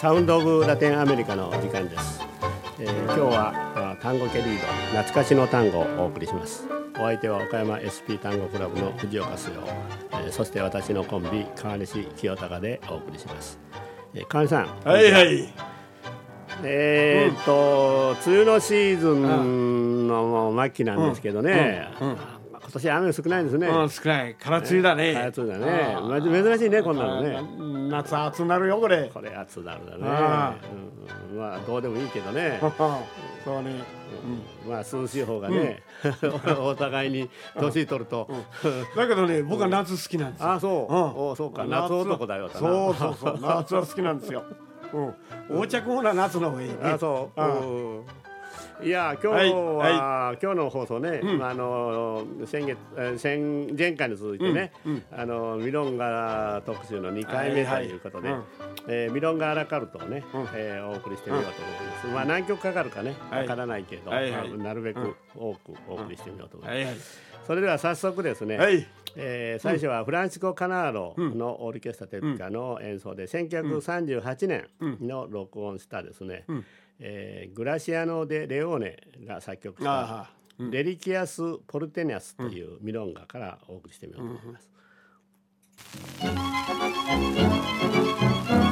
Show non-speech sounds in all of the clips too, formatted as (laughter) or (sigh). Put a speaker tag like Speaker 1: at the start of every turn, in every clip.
Speaker 1: サウンドオブラテンアメリカの時間です、えー今日はあ単語ケリード懐かしの単語をお送りします。お相手は岡山 SP 単語クラブの藤岡須陽、えーそして私のコンビ川西清隆でお送りします、えー川西さん
Speaker 2: はいはい。
Speaker 1: えーっと、梅雨のシーズンの末期なんですけどね、
Speaker 2: うんうん
Speaker 1: 今年雨少ないですね。
Speaker 2: うん、少ない。空梅雨だね。
Speaker 1: 空梅雨だね珍しいねこんなのね
Speaker 2: あ夏暑なるよ、これ。
Speaker 1: これ暑なるだね
Speaker 2: あ。
Speaker 1: うんまあどうでもいいけどね。(laughs)
Speaker 2: そうね。
Speaker 1: まあ涼しい方がね、(laughs) お互いに年取ると。
Speaker 2: だけどね、僕は夏好きなんですよ。
Speaker 1: あそう、
Speaker 2: うん
Speaker 1: おそうか夏男だよ
Speaker 2: そうそうそう。夏は好きなんですよ。うん。横着ほら夏の方がいいね。
Speaker 1: あそう。
Speaker 2: あ
Speaker 1: うんいや今日は、
Speaker 2: はい
Speaker 1: 今日の放送ね、まああの先月えー先前回に続いてね、あのミロンガ特集の2回目と
Speaker 2: はいはい。
Speaker 1: いうことで、
Speaker 2: うん。
Speaker 1: えーミロンガアラカルトをね、
Speaker 2: うん。
Speaker 1: えーお送りしてみようと思います。まあ何曲かかるかね
Speaker 2: はい。
Speaker 1: わからないけど、
Speaker 2: はいはい。
Speaker 1: まあなるべく多くお送りしてみようと思います。
Speaker 2: はいはい。
Speaker 1: それでは早速ですね、
Speaker 2: はい。
Speaker 1: えー最初はフランシコ・カナーロのオーケストラテピカの演奏で1938年の録音したですね、えーグラシアノ・デ・レオーネが作曲した
Speaker 2: あ「
Speaker 1: レリキアス・ポルテニアス」というミロンガからお送りしてみようと思います。えーフラ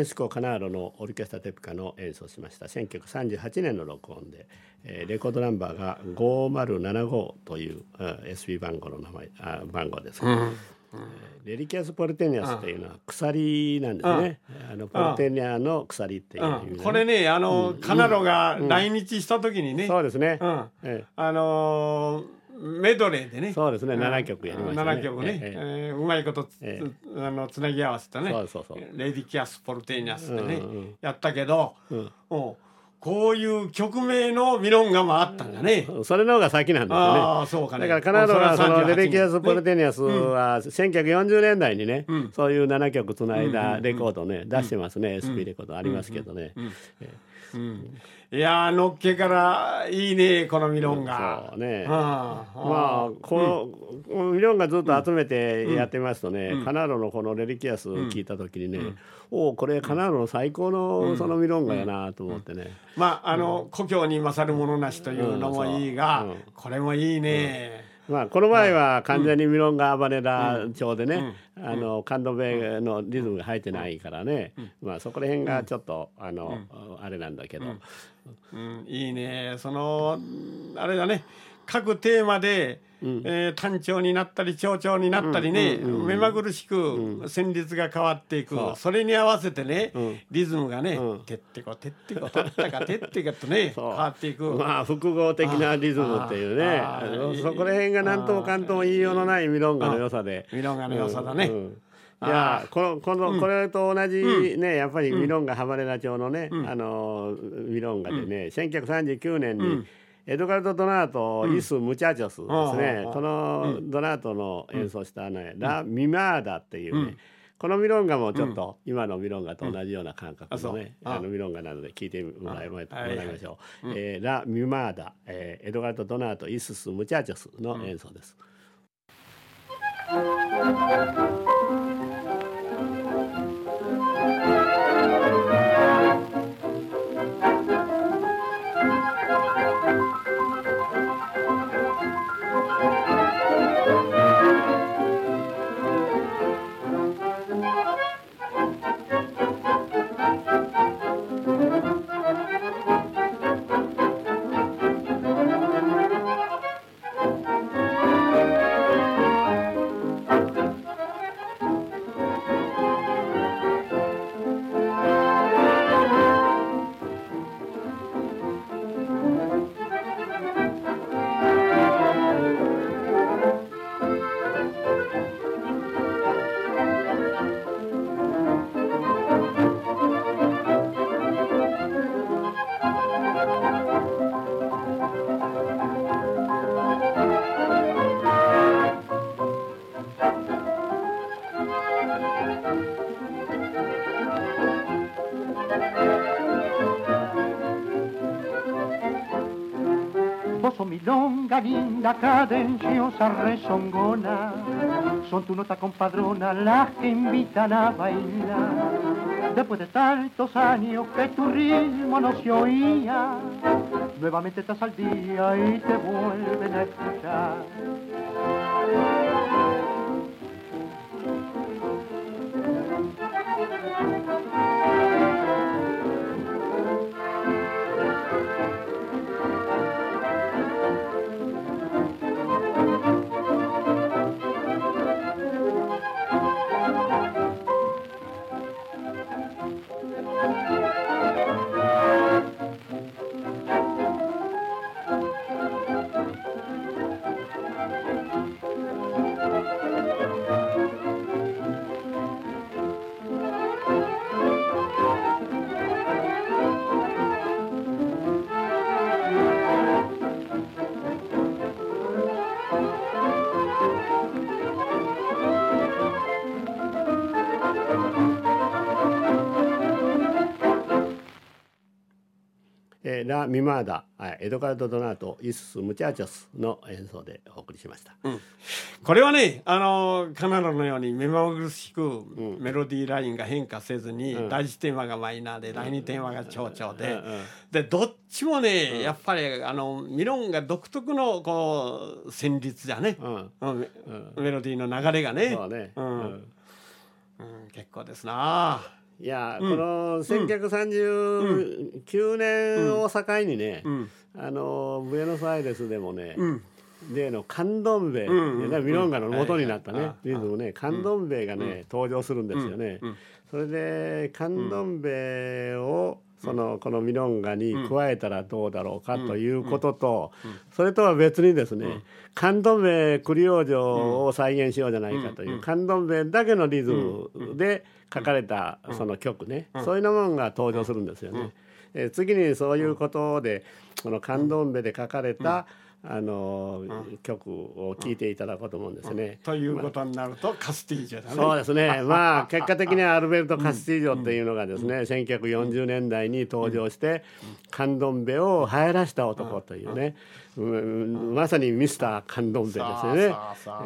Speaker 1: ンシコ・カナーロのオルケストラテピカの演奏しました。1938年の録音で、えーレコードナンバーが5075という、うん SB 番号の名前あ番号です、えーレリキアス・ポルテニアスというのは鎖なんですね、あのポルテニアの鎖っていうね。
Speaker 2: うん。これね、あの、カナロが来日した時にね。
Speaker 1: そうですね、
Speaker 2: あのーメドレーでね。
Speaker 1: そうですね。7曲やりましたね。
Speaker 2: 7曲ね、
Speaker 1: え
Speaker 2: え。ーうまいことつ、
Speaker 1: え
Speaker 2: あのつなぎ合わせたね
Speaker 1: そうそうそう
Speaker 2: レディキャス・ポルテーニャスでね、やったけど、
Speaker 1: ん
Speaker 2: うんこういう曲名のミロンガもあったんだね、
Speaker 1: それの方が先なんですよね
Speaker 2: ああそうかね
Speaker 1: だからカナダはそのレデキアス・ポル
Speaker 2: テ
Speaker 1: テニアスは1940年代にね、そういう7曲つないだレコードね、出してますね、SP レコードありますけどね、
Speaker 2: いやーのっけからいいねこのミロンガ
Speaker 1: そうね。
Speaker 2: ああ
Speaker 1: まあこの、ミロンがずっと集めてやってますとね、カナーロのこのレリキアスを聞いた時にね、おおこれカナーロの最高のそのミロンガやなと思ってね、
Speaker 2: まああの、故郷に勝るものなしというのもいいが、これもいいね。
Speaker 1: まあ、この前は完全にミロンガ・アバネラ町でね、あのカンドベのリズムが入ってないからね、まあ、そこら辺がちょっと、あの、あれなんだけど、
Speaker 2: うん。いいね。そのあれだね各テーマで、うん、えー、単調になったり長調になったりね、うんうん、目まぐるしく旋律が変わっていく、それに合わせてね、リズムがね、てってこてってこ取ったかてってかとね (laughs) 変わっていく。
Speaker 1: まあ複合的なリズムっていうね。そこら辺が何ともかんとも言いようのないミロンガの良さで。
Speaker 2: ミロンガの良さだね、
Speaker 1: いやこのこの、これと同じね、やっぱりミロンガハバレラ町のね、あのミロンガでね、1939年に、エドガルド・ドナート、イス・ムチャチョスですね、このドナートの演奏したね、ラ・ミマーダっていうね、このミロンガもちょっと今のミロンガと同じような感覚のね、あのミロンガなので聞いてもらいましょう。えラ・ミマーダ、えエドガルド・ドナート、イスス・ムチャチョスの演奏です。
Speaker 3: Linda cadenciosa rezongona, son tu nota compadrona las que invitan a bailar. Después de tantos años que tu ritmo no se oía, nuevamente estás al día y te vuelven a escuchar.
Speaker 1: ラ・ミマーダ、エドガルド・ドナート、イスス・ムチャーチョスの演奏でお送りしました。
Speaker 2: うん、これはね、あのカナダのように目まぐるしくメロディーラインが変化せずに、うん、第一テーマがマイナーで、第二テーマが長調で、うん、でどっちもね、やっぱりあのミロンが独特のこう旋律じゃね、メロディーの流れがね。ね。うん結構ですな
Speaker 1: いや、この1939年を境にね、あのブエノスアイレスでもね、例のカンドンベイ、ミロンガの元になったね、リズムねカンドンベイがね、登場するんですよね。それでカンドンベイをそのこのミロンガに加えたらどうだろうかということとそれとは別にですねカンドンベイクリオージョを再現しようじゃないかというカンドンベイだけのリズムで書かれたその曲ね。そういうものが登場するんですよね。え次にそういうことでこのカンドンベで書かれたあの、曲を聴いていただこうと思うんですね。
Speaker 2: ということになると、カスティージョだね。
Speaker 1: そうですね。(laughs) まあ結果的にはアルベルト・カスティージョっていうのがですね、1940年代に登場して、カンドンベを流行らした男というね、うん。まさにミスターカンドンベですよね。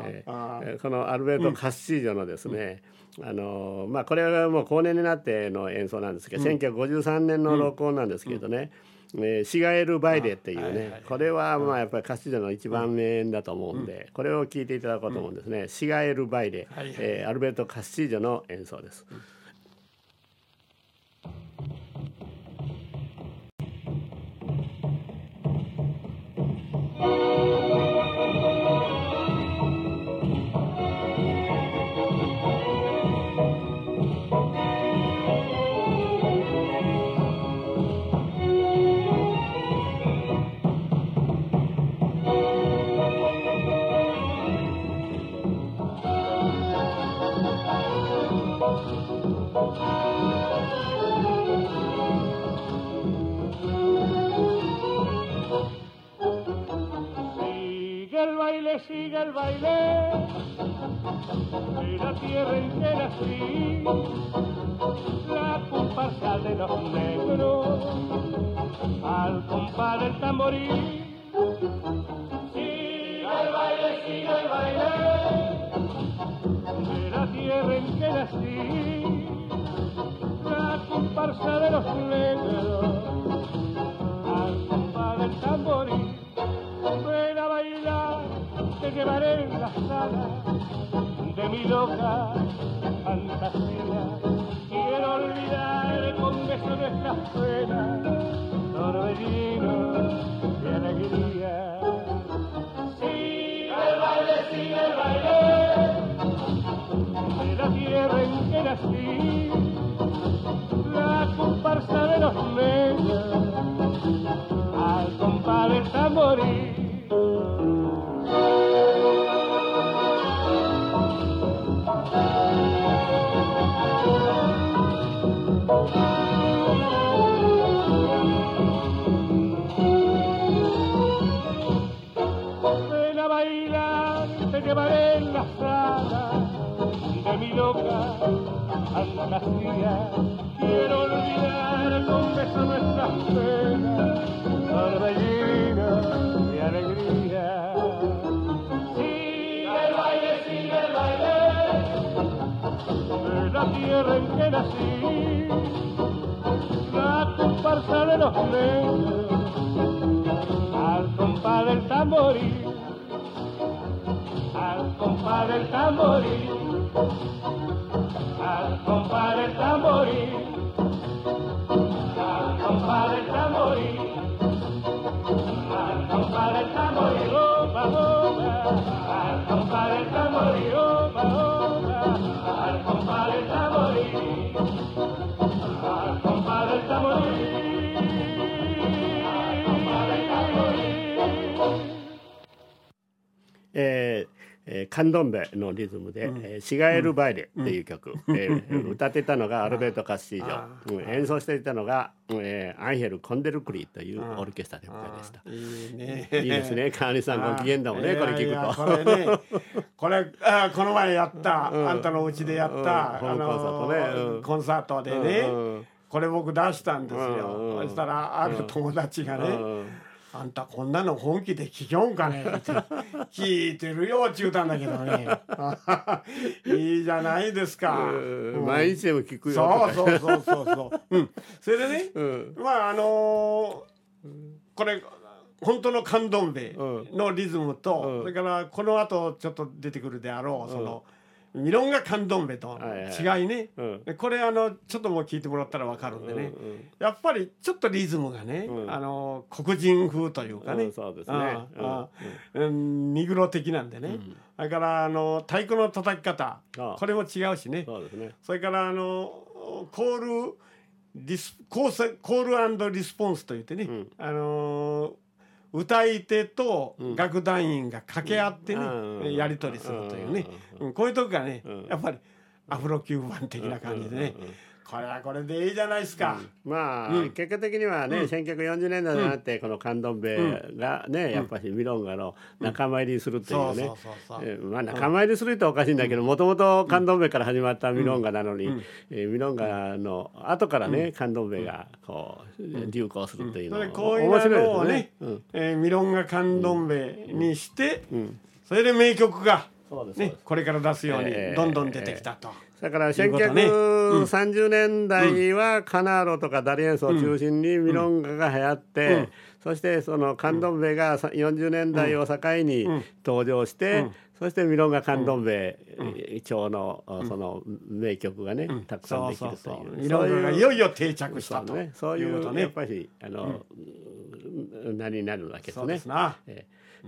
Speaker 1: えー、このアルベルト・カスティージョのですね、あのまあこれはもう後年になっての演奏なんですけど、うん、1953年の録音なんですけどね、えー、シガエル・バイレっていうね、はいはい、これはまあやっぱりカスティジョの一番名だと思うんで、これを聴いていただこうと思うんですね、シガエル・バイレ、はいはい、えー、アルベルト・カスティジョの演奏です。
Speaker 3: siga el baile de la tierra en que nací, la comparsa de los negros al compás del tamborín. Siga el baile, siga el baile de la tierra en que nací, la comparsa de los negros llevaré en la sala de mi loca fantasía. Quiero olvidar con beso nuestras penas, torbellino de alegría. Sigue el baile, sigue el baile de la tierra en que nací, la comparsa de los medios, al morir. loca Quiero olvidar con beso nuestras penas, torbellino de alegría. Sigue el baile, sigue el baile de la tierra en que nací, la comparsa de los negros al compás del tamboril, al compás del tamboril compare il a compare il a compare il tamborino, oba oba, a compare il tamborino, a compare il tamborino, a compare il.
Speaker 1: Eh, えー、カンドンベのリズムで「うん、えー、シガエル・バイレ」っていう曲、うん、えー、歌っていたのがアルベルト・カスティージョ、うん、演奏していたのが、えー、アンヘル・コンデルクリーというオルケストラででした。いいね。いいですね。川西さんご機嫌だもんね、これ聞く
Speaker 2: と。これね、あこの前やった、あんたのうちでやった、あのコンサートでね、これ僕出したんですよ。そしたらある友達がね。あんたこんなの本気で聞きょんかね？っ (laughs) て聞いてるよっちゅうたんだけどね。(laughs) いいじゃないですか、
Speaker 1: 毎日でも聞く
Speaker 2: よ。そうそうそうそうそう、うん、それでね、(laughs) うん、まああのー、これ本当のカンドンベのリズムと、うん、それからこの後ちょっと出てくるであろうその、ミロンガカンドンベと違いね、これあのちょっともう聞いてもらったら分かるんでね、やっぱりちょっとリズムがね、うん、あの黒人風というかね、うん、
Speaker 1: そうですね、
Speaker 2: うん、ニグロ的なんでね、それからあの太鼓の叩き方これも違うしね。
Speaker 1: そうですね。
Speaker 2: それからあのコールリスコーコールリスポンスといってね、あの歌い手と楽団員が掛け合ってね、うん、やり取りするというね、うん、こういうとこがね、やっぱりアフロキューバン的な感じでね、これはこれでいいじゃないですか、
Speaker 1: まあ、結果的にはね、1940年代になってこのカンドンベがね、やっぱりミロンガの仲間入りするっていうね。まあ仲間入りするとおかしいんだけどもともとカンドンベから始まったミロンガなのに、えミロンガの後からね、カンドンベがこう流行するっていうのは、
Speaker 2: こういうのをね、うえミロンガカンドンベにして、それで名曲が、ね、これから出すようにどんどん出てきたと。
Speaker 1: だから1930年代はカナーロとかダリエンスを中心にミロンガが流行って、そしてそのカンドンベが40年代を境に登場して、そしてミロンガカンドンベ町のその名曲がね、たくさんできるという。
Speaker 2: ミロンガがいよいよ定着したと
Speaker 1: ね。そういうやっぱりあの、何になるわけですね。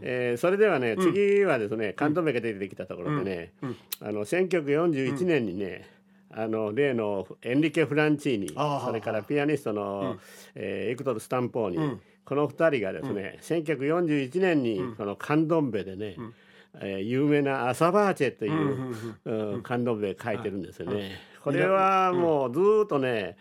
Speaker 1: えーえー、それではね、うん、次はですね関東名が出てきたところでね、うん、あの1941年にね、あの例のエンリケ・フランチーニそれからピアニストの、えー、エクトル・スタンポーニ、この2人がですね、うん、1941年にこのカンドンベでね、うん。えー、有名な「アサバーチェ」という、うん、カンドンベ書いてるんですよね。これはもうずっとね、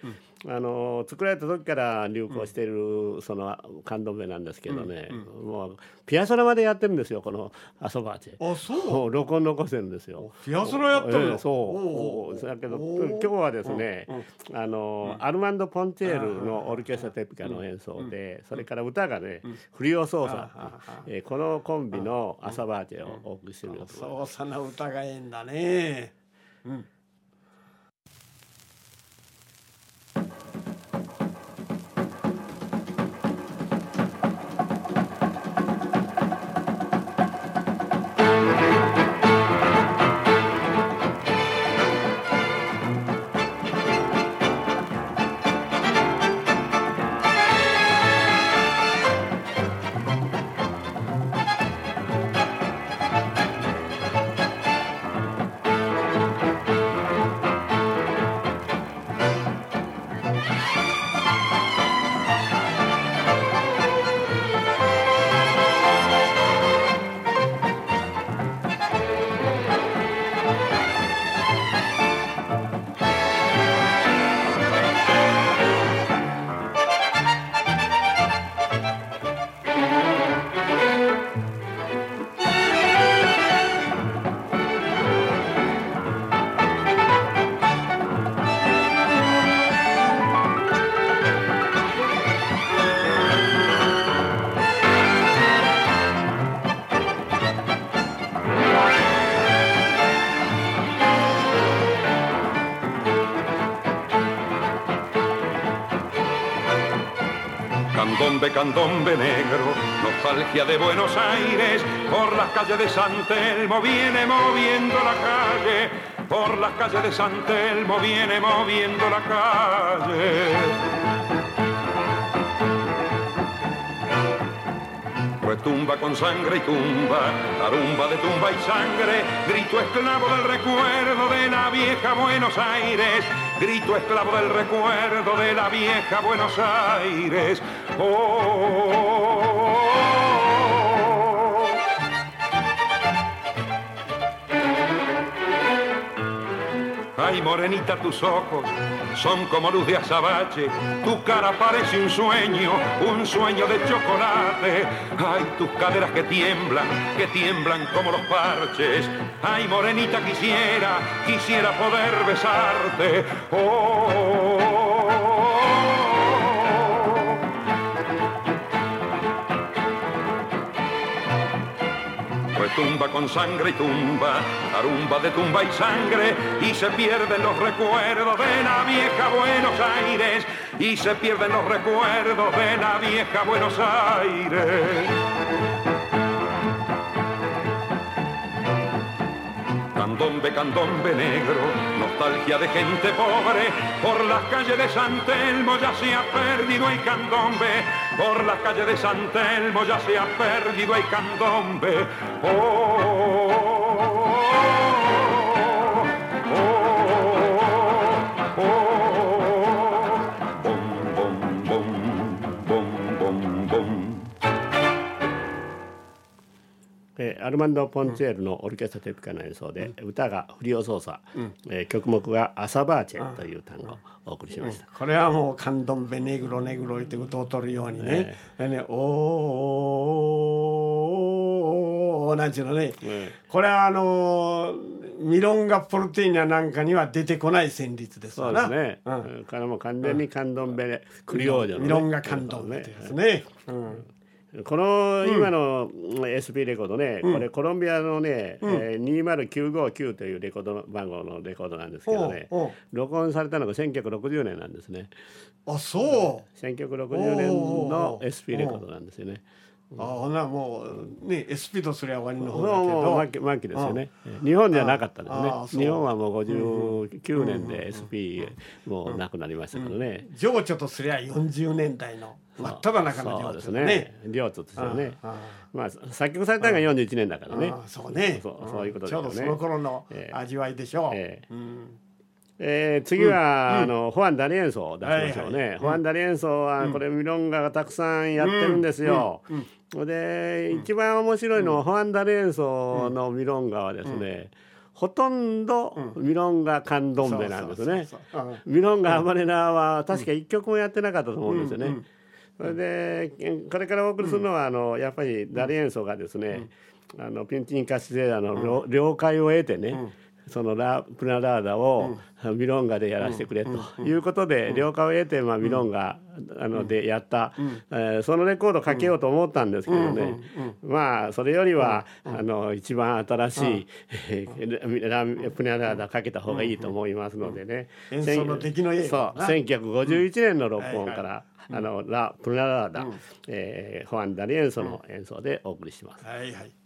Speaker 1: あの作られた時から流行しているそのカンドメなんですけどね、もうピアソラまでやってるんですよこのアソバーチェ
Speaker 2: あそう。
Speaker 1: 録音残してるんですよ。
Speaker 2: ピアソラやってる
Speaker 1: そう。だけど今日はですね、あのアルマンド・ポンチェールのオルケストラテピカの演奏で、それから歌がね、フリオ操作、えー、このコンビのアソバーチェをお送りしてる
Speaker 2: 操作の歌がええんだね。うん
Speaker 4: candombe negro, nostalgia de Buenos Aires, por las calles de San Telmo viene moviendo la calle, por las calles de San Telmo viene moviendo la calle. Retumba con sangre y tumba, tarumba de tumba y sangre, grito esclavo del recuerdo de la vieja Buenos Aires, grito esclavo del recuerdo de la vieja Buenos Aires. Ay, morenita, tus ojos son como luz de azabache, tu cara parece un sueño, un sueño de chocolate. Ay, tus caderas que tiemblan, que tiemblan como los parches. Ay, morenita, quisiera, quisiera poder besarte. Oh, tumba con sangre y tumba, tarumba de tumba y sangre, y se pierden los recuerdos de la vieja Buenos Aires, y se pierden los recuerdos de la vieja Buenos Aires. Candombe, candombe negro, nostalgia de gente pobre, por las calles de San Telmo ya se ha perdido el candombe, por las calles de San Telmo ya se ha perdido el candombe.
Speaker 1: ーアルマンド・ポンチェールのオルケストラテピカの演奏で、歌がフリオ操作、えー曲目がアサバーチェという単語をお送りしました。
Speaker 2: これはもう「カンドンベネグロネグロ」って歌を取るようにね「でねおーなんちゅうのね、
Speaker 1: え
Speaker 2: これはあのーミロンガ・ポルテーニャなんかには出てこない旋律です
Speaker 1: そう
Speaker 2: わな
Speaker 1: ですね。
Speaker 2: うん。
Speaker 1: うん。これも完全にカンドンベレクリオージョの、ね、
Speaker 2: ミロンガ・カンドンベってやつね、うん
Speaker 1: この今の SP レコードね、これコロンビアのね、えー20959というレコードの番号のレコードなんですけどね
Speaker 2: おうおう。
Speaker 1: 録音されたのが1960年なんですね。
Speaker 2: あそう。
Speaker 1: 1960年
Speaker 2: お
Speaker 1: の
Speaker 2: う
Speaker 1: SP レコードなんですよね
Speaker 2: あほなもうね SP とすりゃ終わりの方だけど。
Speaker 1: もう末期ですよね。日本ではなかったですね。日本はもう59年で SP もうなくなりましたけどね。
Speaker 2: 情緒とすりゃ40年代の真っ只中の情
Speaker 1: そうです
Speaker 2: ね。
Speaker 1: ね両津ですよね。
Speaker 2: あ
Speaker 1: まあ作曲されたのが41年だからね。
Speaker 2: あそうね。
Speaker 1: そうそういうことですよね。
Speaker 2: ちょうどその頃の
Speaker 1: ええ。
Speaker 2: 味わいでしょう、
Speaker 1: ええ。
Speaker 2: うん
Speaker 1: えー次は、あのホアン・ダリエンソを出しましょうね、
Speaker 2: はいはい。
Speaker 1: ホアン・ダリエンソはこれミロンガがたくさんやってるんですよ。で一番面白いのは、ホアン・ダリエンソのミロンガはですね、ほとんどミロンガカンドンベなんですね。ミロンガ・アマレナは確か一曲もやってなかったと思うんですよね。それでえこれからお送りするのは、あのやっぱりダリエンソがですね、あのピンチンカシゼラの了了解を得てね、そのラプナラーダをミロンガでやらせてくれと。いうことで了解を得て、まあ、ミロンガあのでやった、えーそのレコードかけようと思ったんですけどね、まあそれよりは、あの一番新しい、えー (laughs) ララプナラーダかけた方がいいと思いますのでね、
Speaker 2: 演奏の出来のいい
Speaker 1: そう
Speaker 2: な
Speaker 1: 1951年の録音か
Speaker 2: は
Speaker 1: ら、あのラプナラーダ、えーホアン・ダリエンソの演奏でお送りします。
Speaker 2: はいはい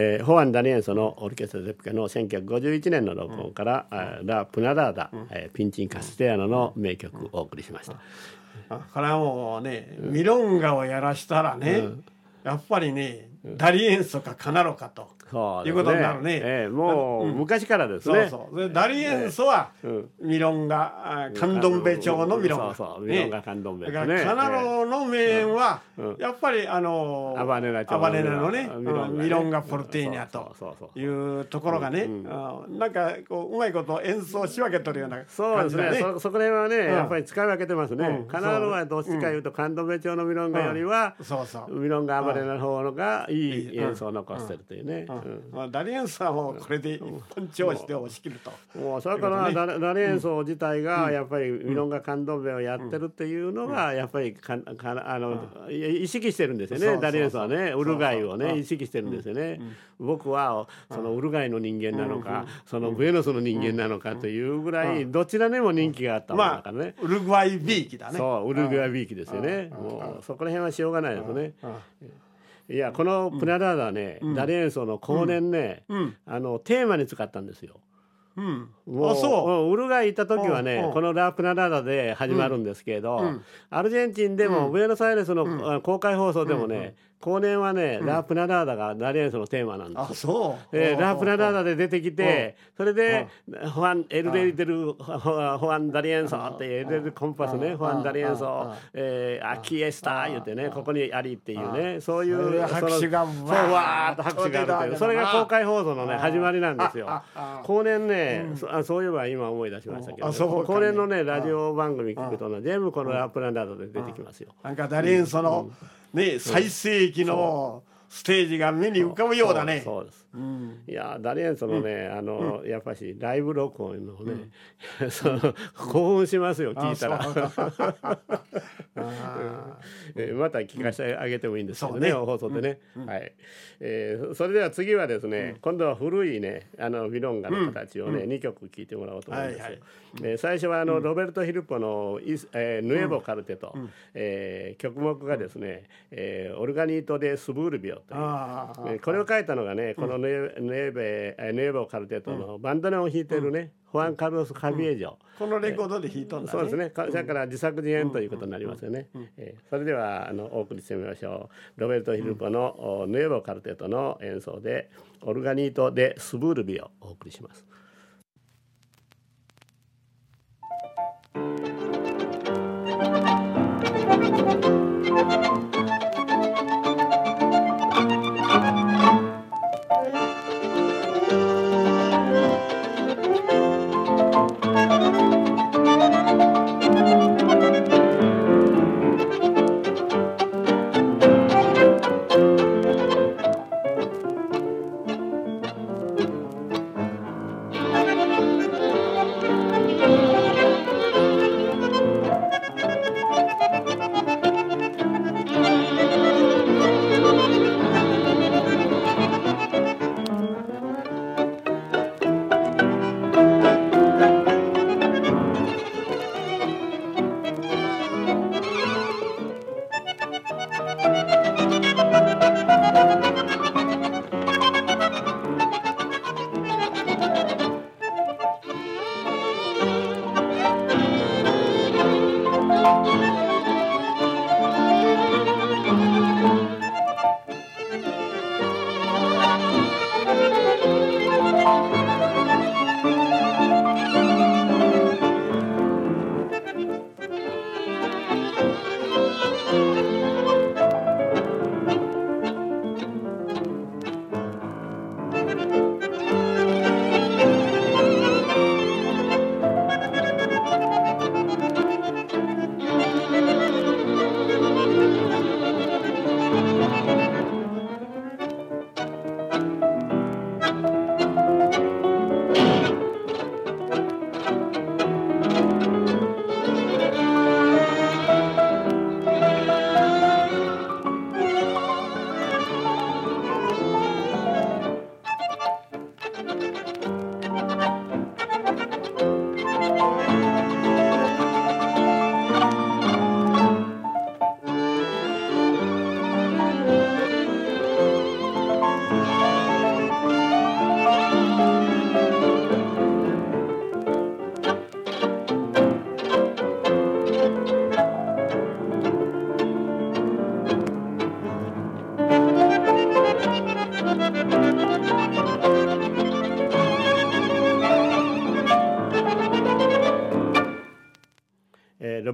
Speaker 1: えーホアン・ダニエンソのオルケストラ・ゼプカの1951年の録音から「あラ・プナラーダ、えーピンチン・カステアノ」の名曲をお送りしました。
Speaker 2: あこれはもうねミロンガをやらしたらね、やっぱりねダリエンソかカナロかと。
Speaker 1: そう
Speaker 2: いうことになるね。
Speaker 1: えーもう昔からです
Speaker 2: そう
Speaker 1: ね。
Speaker 2: そうでダリエンソは
Speaker 1: うん。
Speaker 2: ミロンガあカンドンベ朝のミロン。ガ
Speaker 1: そうそう。ミロンガカンドンベ
Speaker 2: だからカナロの名演は
Speaker 1: うん。
Speaker 2: やっぱりあの
Speaker 1: アバネナ朝
Speaker 2: アバネナのね
Speaker 1: ミロンガ
Speaker 2: ポルテーニャというところがね。あなんかこううまいこと演奏し分けとるような
Speaker 1: そうですね。
Speaker 2: 感じだね
Speaker 1: そそこら辺はね、やっぱり使い分けてますね、
Speaker 2: うん。
Speaker 1: カナロはどっちかいうと、カンドベ朝のミロンガよりは、
Speaker 2: そうそう。
Speaker 1: ミロンガアバレナの方のがい
Speaker 2: い
Speaker 1: い
Speaker 2: い
Speaker 1: 演奏を残してるというね、
Speaker 2: うん。まあダリエンスはもうこれで一本調子で押し切ると。
Speaker 1: もうそれからダダリ演奏自体がやっぱりミロンガ感動部をやってるっていうのがやっぱりかかあのい意識してるんですよね。ダリ演奏はね。ウルガイを
Speaker 2: うん
Speaker 1: ね意識してるんですよね。僕はそのウルガイの人間なのかそのブエノスの人間なのかというぐらいどちらにも人気があったもんだ
Speaker 2: まあ
Speaker 1: からね。
Speaker 2: ウルグアイビーキだね。
Speaker 1: そうウルグアイビーキですよね。もうそこら辺はしょうがないですね。いやこのプナダーダね、ダリ演奏の後年ね、
Speaker 2: うん。
Speaker 1: あのテーマに使ったんですよ。
Speaker 2: うん。
Speaker 1: もう
Speaker 2: あそう。
Speaker 1: うんウルガイ行った時はね、
Speaker 2: うんうん。
Speaker 1: このラ・プナダーダで始まるんですけど、
Speaker 2: うん。
Speaker 1: アルゼンチンでも、ブエノスアイレスの、あ公開放送でもね、後年はね、ラ・プナダーダがダリエンスのテーマなんです。よ
Speaker 2: あそう。
Speaker 1: えーラ・プナダーダで出てきて、それで、ホアン、エルデリデル、ホホアン・ダリエンソって、エルデルコンパスね、ホアン・ダリエンソ、えー、アキエスタ言ってね、ここにありっていうね、そういう、
Speaker 2: 拍手が
Speaker 1: そう、
Speaker 2: わー
Speaker 1: っと拍手があるという、それが公開放送のね、始まりなんですよ。後年ね、そあそういえば今思い出しましたけど、
Speaker 2: ね。
Speaker 1: 後年のね、ラジオ番組聞くとね、全部このラ・プナダーダで出てきますよ。
Speaker 2: なんかダリエンソのね最盛期のステージが目に浮かぶようだね。
Speaker 1: そうです。
Speaker 2: うん。
Speaker 1: いやダリエンソのね、あの、やっぱしライブ録音のね、その興奮しますよ聞いたら。(laughs) えー。また聞かせてあげてもいいんですけどね
Speaker 2: そうね
Speaker 1: 放送でね、はい、えーそれでは次はですね、今度は古いねあのビロンガの形をね、2曲聴いてもらおうと思うんですよ、
Speaker 2: はいはい。
Speaker 1: えー最初はあの、ロベルト・ヒルポのイス、えーヌエボ・カルテと、えー曲目がですね、えーオルガニート・デ・スブールビオという。えーこれを書いたのがね、このヌエヌエベえーボカルテットのバンドネを弾いてるね、ホアン・カルロス・カビエジョ、
Speaker 2: このレコードで弾いとんだね。
Speaker 1: そうですね、かそれから自作自演ということになりますよね。えーそれではあのお送りしてみましょう。ロベルト・ヒルポの、おヌエボカルテットの演奏でオルガニート・でスブールビをお送りします。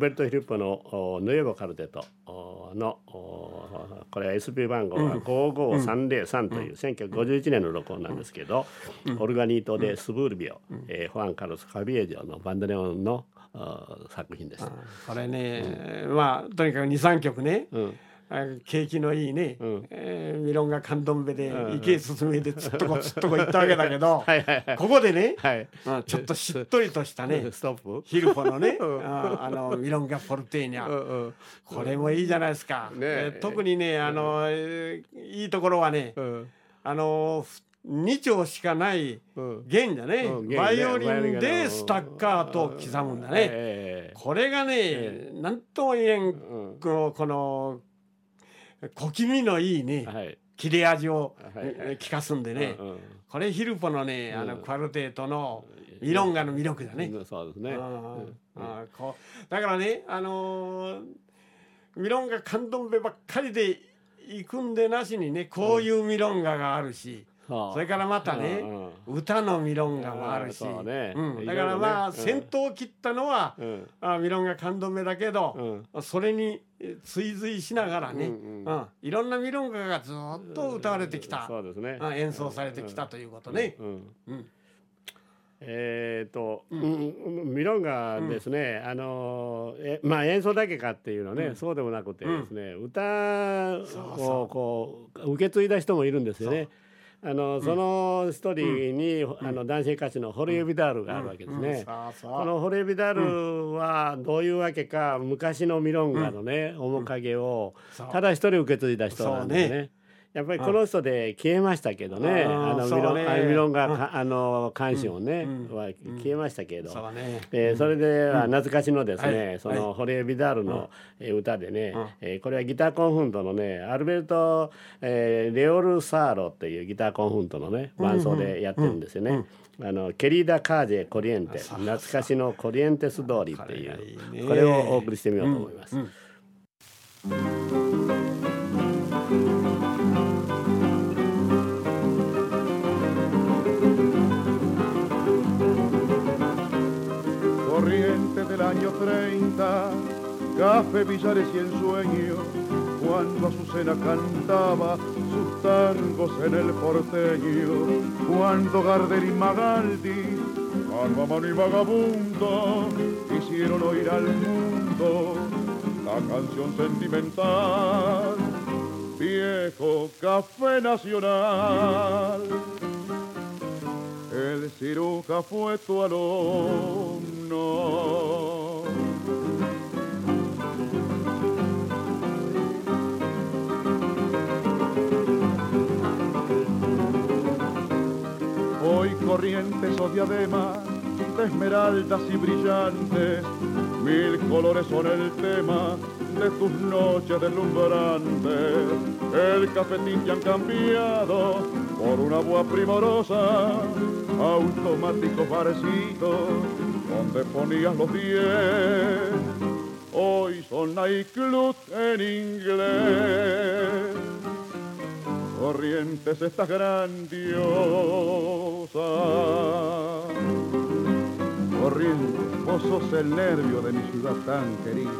Speaker 1: ベルト・ヒルポのおヌエボ・カルテットおのおこれは SP 番号が55303という1951年の録音なんですけど、オルガニート・でスブールビオ、えーファン・カルス・カビエジョのバンドネオンのお作品です。
Speaker 2: これね、まあとにかく23曲ね、
Speaker 1: うん
Speaker 2: 景気のいいね、
Speaker 1: うん。
Speaker 2: えーミロンガカンドンベで
Speaker 1: うんうん。
Speaker 2: 池へ進めでつっとこつっとこ行ったわけだけど、(laughs)
Speaker 1: はい
Speaker 2: ここでね、
Speaker 1: はい。
Speaker 2: うんちょっとしっとりとしたね (laughs)
Speaker 1: ストップ？
Speaker 2: ヒルポのね、
Speaker 1: う (laughs) ん
Speaker 2: ああのミロンガポルテーニャ、これもいいじゃないですか。
Speaker 1: ね
Speaker 2: え。ー特にねあの、えーいいところはね、
Speaker 1: うん。
Speaker 2: あの2丁しかない
Speaker 1: うん。
Speaker 2: 弦だね、
Speaker 1: うん弦ね。
Speaker 2: バイオリンでスタッカートを刻むんだね。
Speaker 1: ええ。
Speaker 2: これがね、なんとも言えん
Speaker 1: うん。
Speaker 2: このこの小気味のいいね、
Speaker 1: はい。
Speaker 2: 切れ味を、
Speaker 1: はいはい。
Speaker 2: えー効かすんでね、
Speaker 1: うんうん。
Speaker 2: これヒルポのね、あの
Speaker 1: うん
Speaker 2: クワルテートのミロンガの魅力だね。
Speaker 1: うんそうですね。
Speaker 2: うんうん。こうだからね、あのーミロンガカンドンベばっかりで行くんでなしにねこういうミロンガがあるし、
Speaker 1: はあ。
Speaker 2: それからまたね、
Speaker 1: うんうん。
Speaker 2: 歌のミロンガもあるし、
Speaker 1: ね。
Speaker 2: うん、だからまあ、
Speaker 1: うん。
Speaker 2: 先頭を切ったのは、
Speaker 1: うん。
Speaker 2: あミロンガカンドンベだけど、それにえ追随しながらね、
Speaker 1: う
Speaker 2: うん。ん。いろんなミロンガがずっと歌われてきた、
Speaker 1: そうですね。
Speaker 2: あ演奏されてきたということね。
Speaker 1: うん
Speaker 2: うん
Speaker 1: えー、と、うん。ミロンガですね、あのえまあ演奏だけかっていうのはね、そうでもなくてですね、歌をこう受け継いだ人もいるんですよね。あのその一人に、あの男性歌手のホレイ・ビダールがあるわけですね。このホレイ・ビダールはどういうわけか昔のミロンガのね、面影をただ一人受け継いだ人なんですね。やっぱりこの人で消えましたけどね、
Speaker 2: うん
Speaker 1: あのミロンあミロンがあの関心をね、
Speaker 2: うん
Speaker 1: は消えましたけど。えーそれでは懐かしのですね、
Speaker 2: はい。
Speaker 1: そのホレイ・ビダールのえー歌でね、
Speaker 2: うん。
Speaker 1: えーこれはギターコンフントのねアルベルト、えーレオル・サーロっていうギターコンフントのね伴奏でやってるんですよね。あのケリーダ・カージェ・コリエンテ懐かしのコリエンテス通りってい
Speaker 2: うね。
Speaker 1: これをお送りしてみようと思います。
Speaker 2: うん
Speaker 5: corriente del año 30, café, billares y ensueño, cuando Azucena cantaba sus tangos en el porteño, cuando Gardel y Magaldi, mano a mano y vagabundo, hicieron oír al mundo la canción sentimental, viejo café nacional. El ciruja fue tu alumno. Corrientes o diademas de esmeraldas y brillantes, mil colores son el tema de tus noches deslumbrantes. El cafetín que han cambiado por una boa primorosa, automáticos barecitos donde ponías los diez. Hoy son nightclub en inglés corrientes estas grandiosas. Corrientes, vos sos el nervio de mi ciudad tan querida.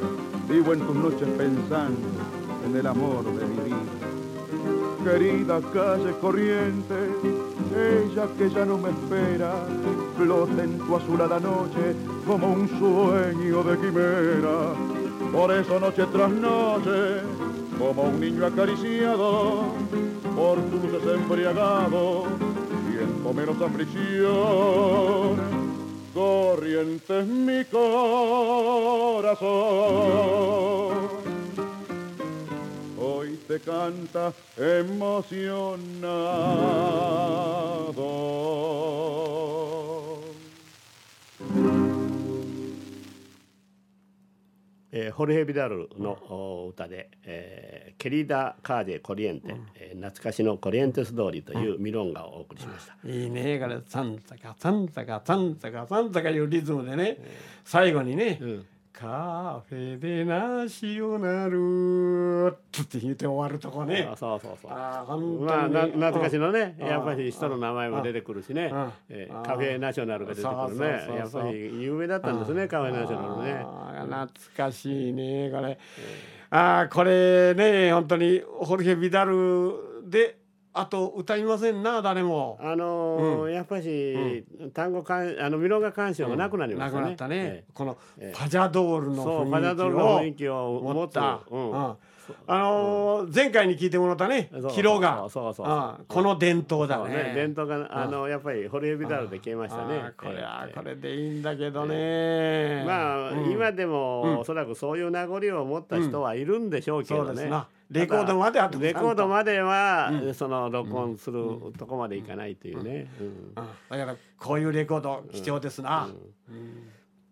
Speaker 5: Vivo en tus noches pensando en el amor de mi vida. Querida calle corriente, ella que ya no me espera, flota en tu azulada noche como un sueño de quimera. Por eso noche tras noche, como un niño acariciado, por tus luces embriagado, siento menos aflicción. Corrientes mi corazón, hoy te canta emocionado.
Speaker 1: えーホルヘ・ビダルのお歌で、えーケリーダ・カージェ・コリエンテ、えー懐かしのコリエンテス通りというミロンガをお送りしました。
Speaker 2: いいねこれ「サンタカサンタカサンタカサンタカ」いうリズムでね最後にね
Speaker 1: うん「
Speaker 2: カフェでなしをなる」って言って終わるとこね。
Speaker 1: あそうそうそう。
Speaker 2: あ
Speaker 1: まあな懐かしのね、
Speaker 2: うん
Speaker 1: やっぱり人の名前も出てくるしね。
Speaker 2: うん、
Speaker 1: えー
Speaker 2: うん
Speaker 1: カフェナショナルが出てくるね。やっぱり有名だったんですねカフェナショナルね。
Speaker 2: 懐かしいねこれ、あーこれね本当にホルヘ・ビダルであと歌いませんな誰も。
Speaker 1: あのー
Speaker 2: う
Speaker 1: やっぱし、単語かんあのミロンガ鑑賞がなくなりましたね。
Speaker 2: なくなったね、
Speaker 1: え
Speaker 2: この
Speaker 1: ええ。
Speaker 2: パジャドールの
Speaker 1: そう
Speaker 2: 雰囲気
Speaker 1: パジャドールの雰囲
Speaker 2: を
Speaker 1: 気を持
Speaker 2: った、
Speaker 1: うん。
Speaker 2: うん。あのー前回に聞いてもらったねキロが。
Speaker 1: そうそう
Speaker 2: この伝統だ
Speaker 1: そう
Speaker 2: ね。
Speaker 1: 伝統があのやっぱりホリエビダルで消えましたね。
Speaker 2: ああこれは
Speaker 1: ええ。
Speaker 2: これでいいんだけどね。
Speaker 1: まあ、
Speaker 2: うん。
Speaker 1: 今でも、おそらくそういう名残を持った人はいるんでしょうけどね。
Speaker 2: レコードまで
Speaker 1: レコードまでは、
Speaker 2: うん。
Speaker 1: その録音するとこまでいかないというね。
Speaker 2: だからこういうレコード貴重ですな、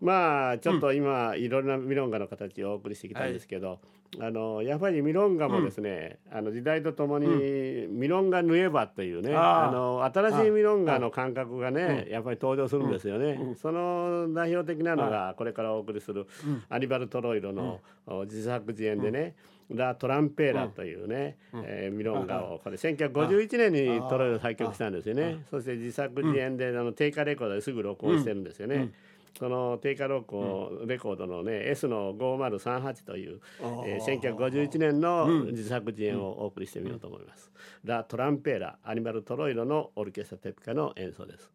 Speaker 1: まあちょっと今、いろいろなミロンガの形をお送りしてきたんですけど、あのやっぱりミロンガもですね、あの時代とともにミロンガヌエバというね、
Speaker 2: あ
Speaker 1: の新しいミロンガの感覚がね、やっぱり登場するんですよね。その代表的なのがこれからお送りするアニバル・トロイロのお自作自演でね、ラ・トランペーラというね、えーミロンガをこれ1951年にトロイロ作曲したんですよね。そして自作自演であの定価レコードですぐ録音してるんですよね。その定価録音レコードのね S の5038という、えー1951年の自作自演をお送りしてみようと思います。ラ・トランペーラアニマル・トロイロのオルケストラテピカの演奏です。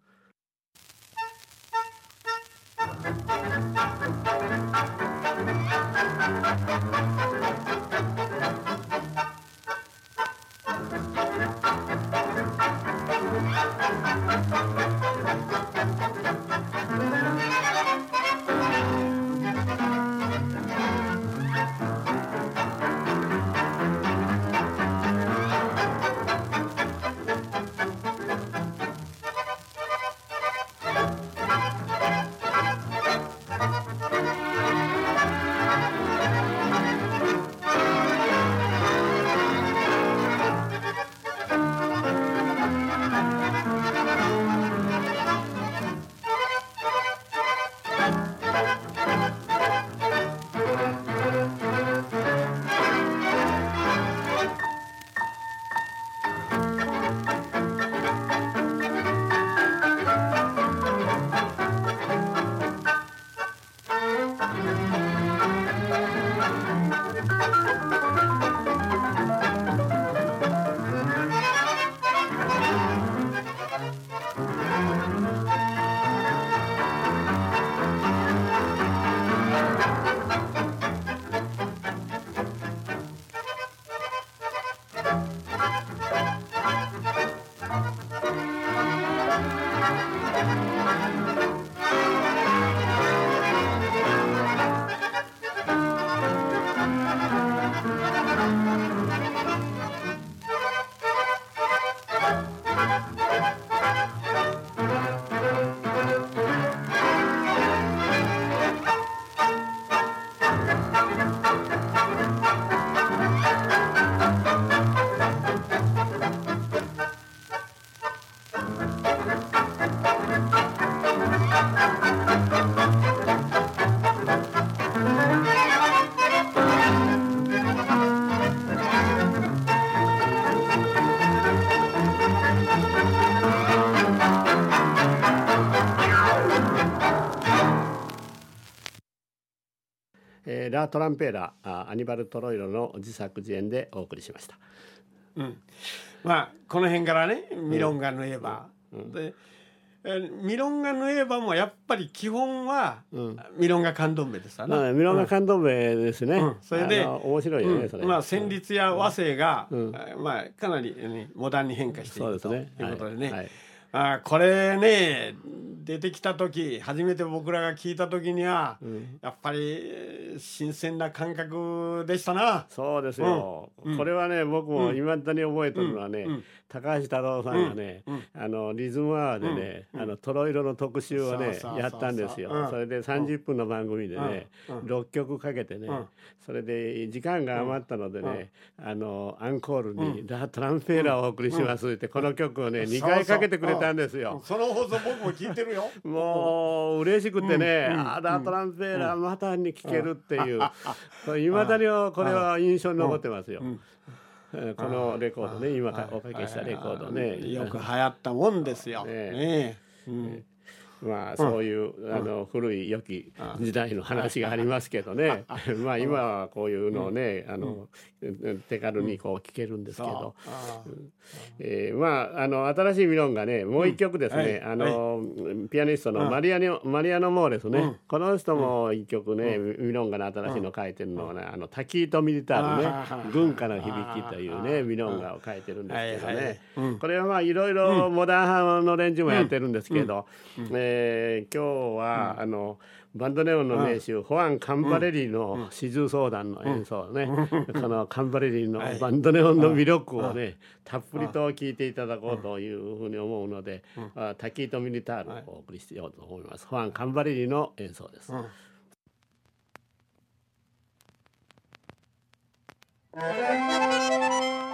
Speaker 1: ラ・トランペーラあアニバル・トロイロの自作自演でお送りしました。
Speaker 2: まあこの辺からねミロンガヌエバ、でえミロンガヌエバもやっぱり基本は、ミロンガカンドンベですわな、
Speaker 1: まあ、ミロンガカンドンベですね。
Speaker 2: うん。それで
Speaker 1: 面白いよね。
Speaker 2: まあ旋律や和声が、
Speaker 1: ん。
Speaker 2: えまあかなり、ね、モダンに変化していると
Speaker 1: そうですね。
Speaker 2: いうことでね、
Speaker 1: はい。はい
Speaker 2: あこれね出てきた時初めて僕らが聞いた時には、やっぱりえー新鮮な感覚でしたな。
Speaker 1: そうですよ、これはね僕もいまだに覚えてるのはね、高橋太郎さんがね、あのリズムアワーでね、あのトロ色の特集をねやったんですよ、
Speaker 2: うん。
Speaker 1: それで30分の番組でね、6曲かけてね、それで時間が余ったのでね、あのアンコールに「ラ・トランペーラーをお送りします」ってこの曲をね2回かけてくれたんですよ。
Speaker 2: その放送僕も聞いてるよ。
Speaker 1: もう嬉しくてね、あラ・トランペーラーまたに聴けるっていう。いまだにこれは印象に残ってますよ。えーこのレコードね今かおかけしたレコードね。
Speaker 2: よく流行ったもんですよ。
Speaker 1: ね
Speaker 2: ねえうん
Speaker 1: まあそういう、あの古い良き時代の話がありますけどね。まあ今はこういうのをね、あの手軽にこう聞けるんですけど、えー、まああの新しいミロンがねもう一曲ですね、あの、ピアニストのマリアニマリアノ・モーレスね、この人も一曲ね、ミロンガの新しいの書いてるのはね、あのタキート・ミリター。ルね軍歌の響きというねミロンガを書いてるんですけどね、これはまあいろいろモダン派の連中もやってるんですけど、えー、今日は、あのバンドネオンの名手、ホアン・カンバレリの四重相談の演奏ね、このカンバレリの (laughs) バンドネオンの魅力をね、たっぷりと聞いていただこうというふうに思うので、タキート・ミニタールをお送りしようと思います。ホアン・カンバレリの演奏です。(laughs)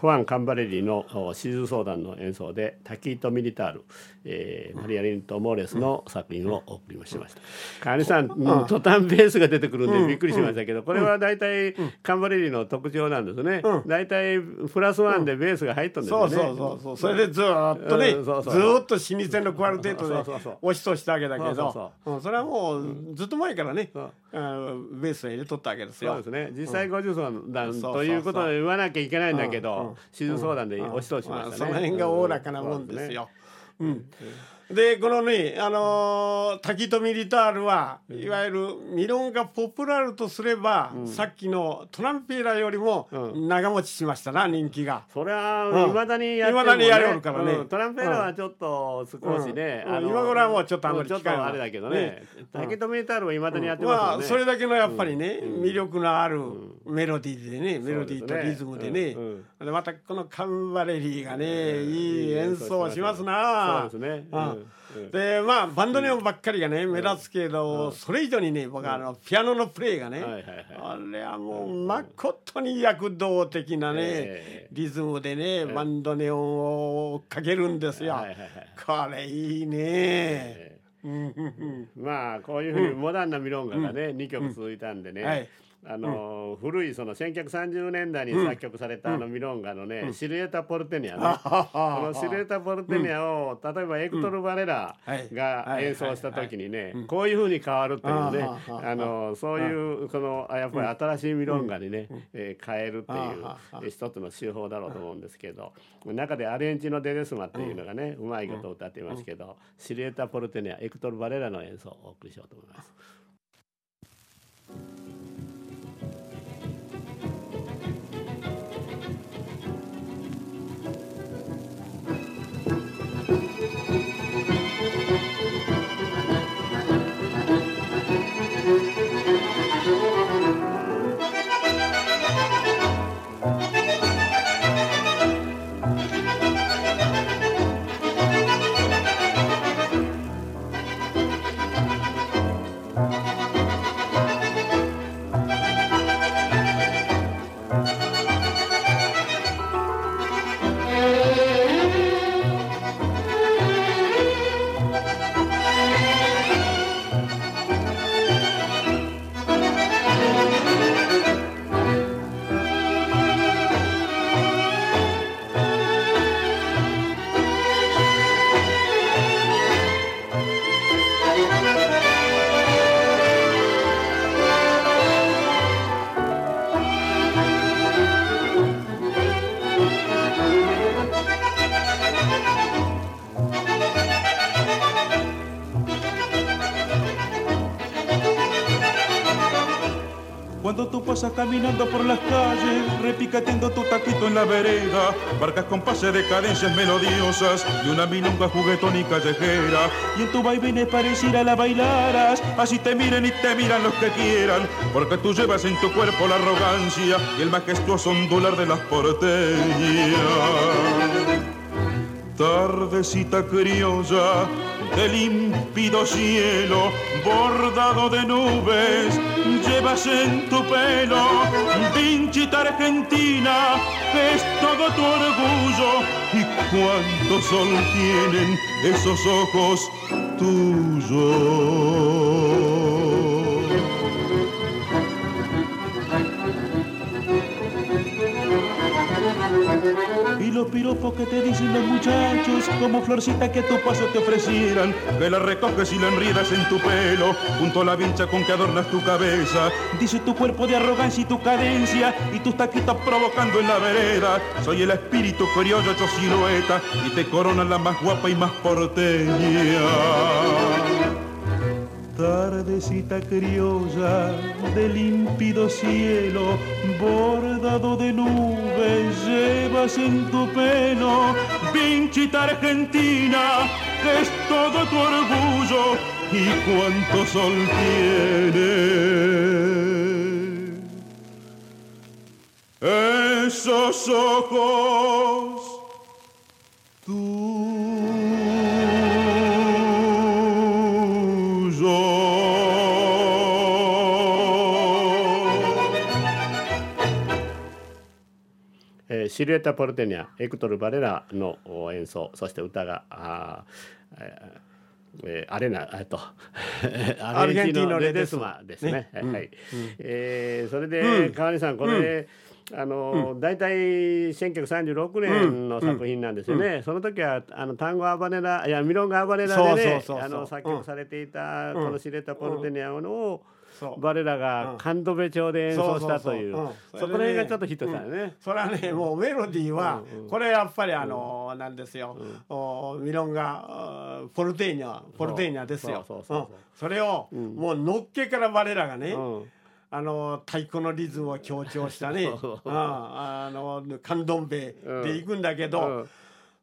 Speaker 1: ファン・カンバレリのシズ相談の演奏でタキート・ミリタール、えー、マリア・リント・モーレスの作品をお送りしました。川根さん、うん、トタンベースが出てくるんでびっくりしましたけど、これは大体カンバレリの特徴なんですね。大体プラスワンでベースが入ったんですよね。
Speaker 2: そうそうそうそれでずっとね、ずっと老舗のクワルテットで押しとしたわけだけど、それはもうずっと前からね、ベースを入れとったわけですよ。
Speaker 1: そうですね。実際50相談ということで言わなきゃいけないんだけど、手術相談で押し通しましたね。
Speaker 2: その辺がおおらかなもんですよ。うんでこのねあのー、滝とミリタールはいわゆるミロンがポプラルとすれば、うん、さっきのトランペーラよりも長持ちしましたな人気が。
Speaker 1: それはいまだにやってる、ね、
Speaker 2: だにやるからね、う
Speaker 1: ん、トランペーラはちょっと少しね、
Speaker 2: うん、今頃はもうちょっとあ
Speaker 1: んまりあれだけどね。滝とミリタールはいまだにやってますよね、まあ、
Speaker 2: それだけのやっぱりね、魅力のあるメロディーでねメロディーとリズムでね。でまたこのカンバレリーがね、いい演奏しますな。
Speaker 1: そうですね、
Speaker 2: うんでまあバンドネオンばっかりがね目立つけど、それ以上にね僕はあのピアノのプレイがね、あれはもうまことに躍動的なね、リズムでねバンドネオンをかけるんですよ。これいいね。
Speaker 1: まあこういうふうにモダンなミロンガがね、2曲続いたんでね、
Speaker 2: はい
Speaker 1: あの、古いその1930年代に作曲されたあのミロンガのね、シルエタ・ポルテニアね、このシルエタ・ポルテニアを、例えばエクトル・バレラが演奏した時にね、こういうふうに変わるっていうね、あのそういうこのやっぱり新しいミロンガにね、えー変えるっていう一つの手法だろうと思うんですけど中でアレンジのデレスマっていうのがね、うまいこと歌っていますけど、シルエタ・ポルテニアエクトル・バレラの演奏をお送りしようと思います。
Speaker 6: Caminando por las calles, repicateando tu taquito en la vereda, barcas con pase de cadencias melodiosas y una milonga juguetón y callejera. Y en tu vaivén pareciera la bailaras, así te miren y te miran los que quieran, porque tú llevas en tu cuerpo la arrogancia y el majestuoso ondular de las porteñas. Tardecita criolla de límpido cielo, bordado de nubes, llevas en tu pelo vinchita argentina, es todo tu orgullo. Y cuánto sol tienen esos ojos tuyos. Piropos que te dicen los muchachos, como florcita que a tu paso te ofrecieran, que la recoges y la enriedas en tu pelo, junto a la vincha con que adornas tu cabeza. Dice tu cuerpo de arrogancia y tu cadencia, y tus taquitos provocando en la vereda. Soy el espíritu criollo hecho silueta, y te coronan la más guapa y más porteña. Tardecita criolla de límpido cielo, bordado de nubes, llevas en tu pelo, pinchita argentina, es todo tu orgullo y cuánto sol tiene. Esos ojos tuyos.
Speaker 1: ーシルエタ・ポルテニアエクトル・バレラのお演奏そして歌があー、えーえーアレナえっと (laughs) アルゼンチンのレデスマですね。はい、えーそれで、川西さんこれ、あの大体1936年の作品なんですよね、その時はあの単語アバネラいやミロンガアバネラでねあの作曲されていたこのシルエタ・ポルテニアを、
Speaker 2: そう
Speaker 1: バレラが神戸部町で演奏したという。
Speaker 2: そ
Speaker 1: こら辺がちょっとヒットしたよね。
Speaker 2: それはねもうメロディーはこれやっぱりあのなんですよ、おミロンガあポルテーニャポルテーニャですよ。
Speaker 1: そ
Speaker 2: れをもうのっけから我らがね、
Speaker 1: うん。
Speaker 2: あの太鼓のリズムを強調したね。
Speaker 1: そうそう
Speaker 2: う。ん。あの関東兵で行くんだけど、
Speaker 1: うん。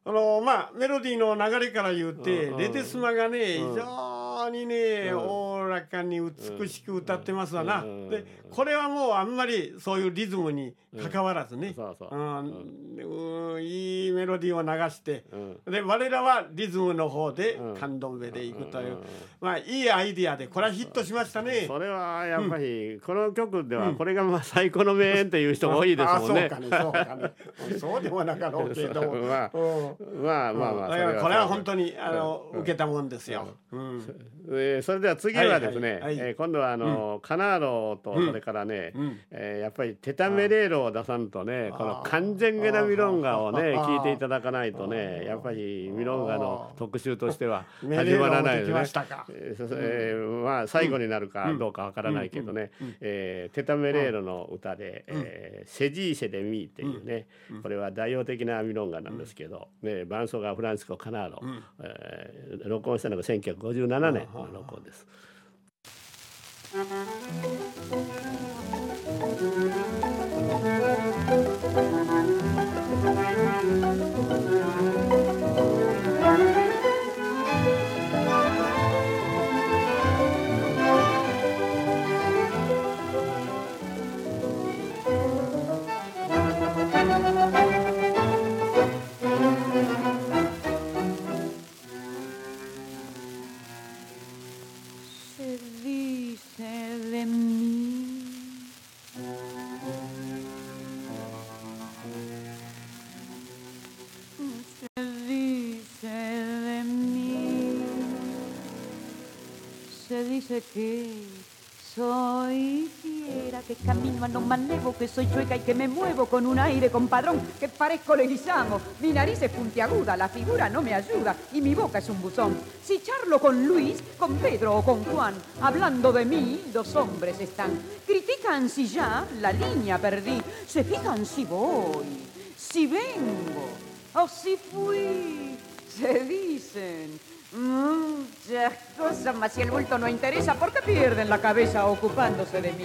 Speaker 2: あのまあメロディーの流れから言って、
Speaker 1: うん
Speaker 2: レテスマがね、非常にね、オーラらかに美しく歌ってますわな、
Speaker 1: うん。
Speaker 2: でこれはもうあんまりそういうリズムに関わらずね、
Speaker 1: そう
Speaker 2: ん。うん。いいメロディーを流して、
Speaker 1: うん。
Speaker 2: で我らはリズムの方で
Speaker 1: うん。
Speaker 2: 感動目でいくという、
Speaker 1: うん。
Speaker 2: まあいいアイディアでこれはヒットしましたね。
Speaker 1: それはやっぱりこの曲ではこれがまあ最高の名演という人が多いですもんね。(laughs)
Speaker 2: あそうかね。そうかね。そうでもなかろうけど。(laughs) も
Speaker 1: まあ
Speaker 2: うん。
Speaker 1: まあまあまあ
Speaker 2: これは本当
Speaker 1: に。
Speaker 2: にあの、受けたもんですよ。うん。
Speaker 1: えーそれでは次はですね、
Speaker 2: はいはいはい。
Speaker 1: えー今度はあの、カナーロとそれからね、
Speaker 2: うん。
Speaker 1: えーやっぱりテタメレーロを出さんとねこの完全ゲナミロンガをね聞いていただかないとねやっぱりミロンガの特集としては始まらないですね。えーそえーまあ最後になるかどうかわからないけどね、えーテタメレーロの歌で「えーセジーセ・デ・ミー」っていうね、これは代表的なミロンガなんですけど、ね、伴奏がフランシスコ・カナーロ、えー録音したのが1957年の録音です。
Speaker 7: Se dice de mí. Se dice de mí. Se dice que soy fiera, que camino a no manejo, que soy chueca y que me muevo con un aire compadrón, que parezco leguizamo. Mi nariz es puntiaguda, la figura no me ayuda y mi boca es un buzón. Si charlo con Luis, con Pedro o con Juan, hablando de mí, dos hombres están. Critican si ya la línea perdí, se fijan si voy, si vengo o si fui. Se dicen muchas cosas, mas si el bulto no interesa, ¿por qué pierden la cabeza ocupándose de mí?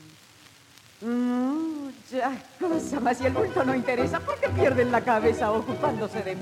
Speaker 7: Muchas cosas, mas si el bulto no interesa, ¿por qué pierden la cabeza ocupándose de mí?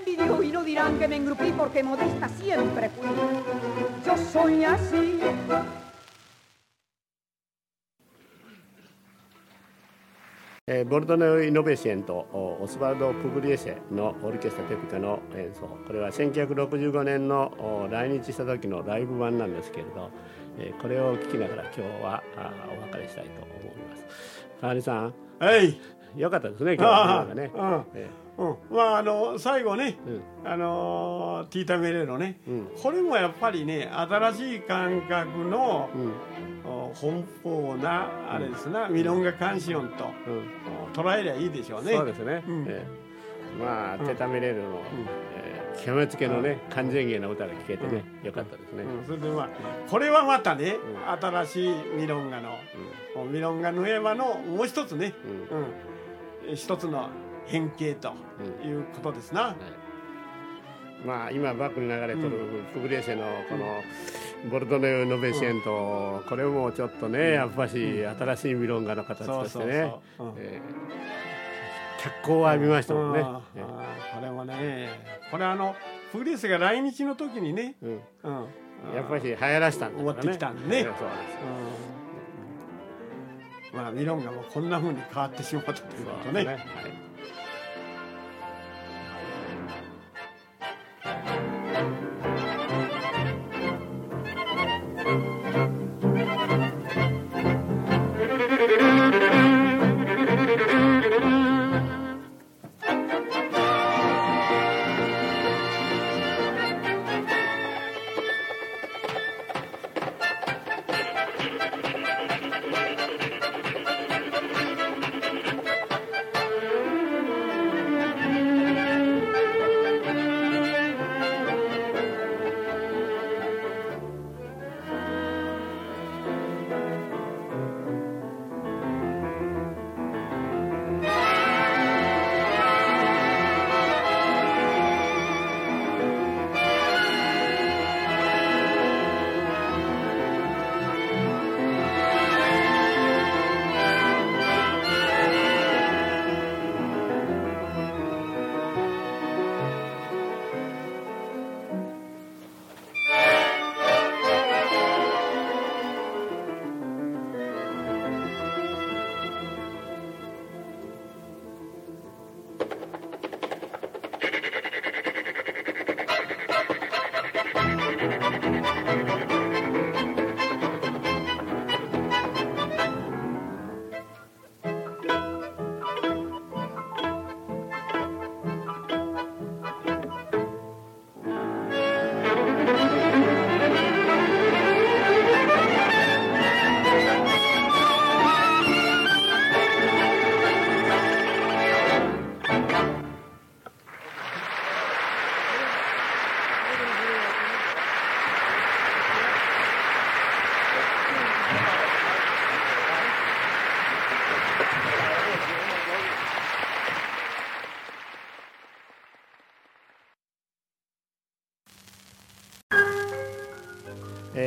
Speaker 7: envidió y no dirán que me engrupí porque modesta siempre fui. Yo soy así.
Speaker 1: えーボルトネオ・イノベーシェンとおオスバルド・プブリエシェのオーケストラテピカの演奏これは1965年のお来日した時のライブ版なんですけれど、えーこれを聴きながら今日はあーお別れしたいと思います。川根さん
Speaker 2: はい
Speaker 1: よかったですね今日はね。
Speaker 2: ああ
Speaker 1: え
Speaker 2: うん、まああの最後ね、あのティータメレのね、これもやっぱりね新しい感覚の、お奔放なあれですな、ミロンガカンシオンと、お捉えりゃいいでしょうね。
Speaker 1: そうですね、
Speaker 2: うん。
Speaker 1: ええ。まあテタメレルの、えー極めつけのね完全芸な歌が聴けてね、よかったですね、
Speaker 2: うん、それでまあこれはまたね、新しいミロンガの、ミロンガヌエバのもう一つね、うん。一つの変形ということですな。
Speaker 1: まあ今バックに流れとるプグレーセのこのボルドネ・ノベシエント、これもちょっとねやっぱし新しいミロンガの形としてね。脚光を浴びましたもんね。
Speaker 2: これもねこれあのプグレーセが来日の時にね、
Speaker 1: うん。
Speaker 2: うん、
Speaker 1: やっぱり流行らしたんだからね。
Speaker 2: 持ってきたんね。
Speaker 1: えーそうです。
Speaker 2: うん。まあミロンガもこんな風に変わってしまったということね。
Speaker 1: はい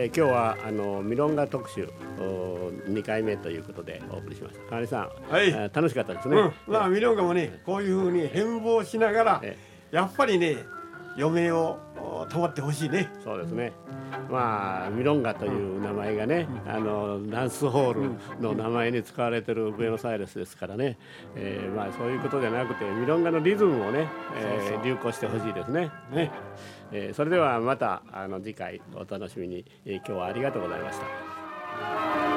Speaker 1: えー今日はあのミロンガ特集お2回目ということでお送りしました。かわりさん、
Speaker 2: はい
Speaker 1: えー楽しかったですね。
Speaker 2: うん、まあミロンガもねこういうふうに変貌しながら
Speaker 1: え
Speaker 2: やっぱりね余命をお保ってほしいね。
Speaker 1: そうですね。まあミロンガという名前がね、あのダンスホールの名前に使われてるブエノスアイレスですからね、えーまあそういうことじゃなくてミロンガのリズムをね、えー流行してほしいですね。
Speaker 2: ね。
Speaker 1: えーそれではまたあの次回お楽しみに、えー今日はありがとうございました。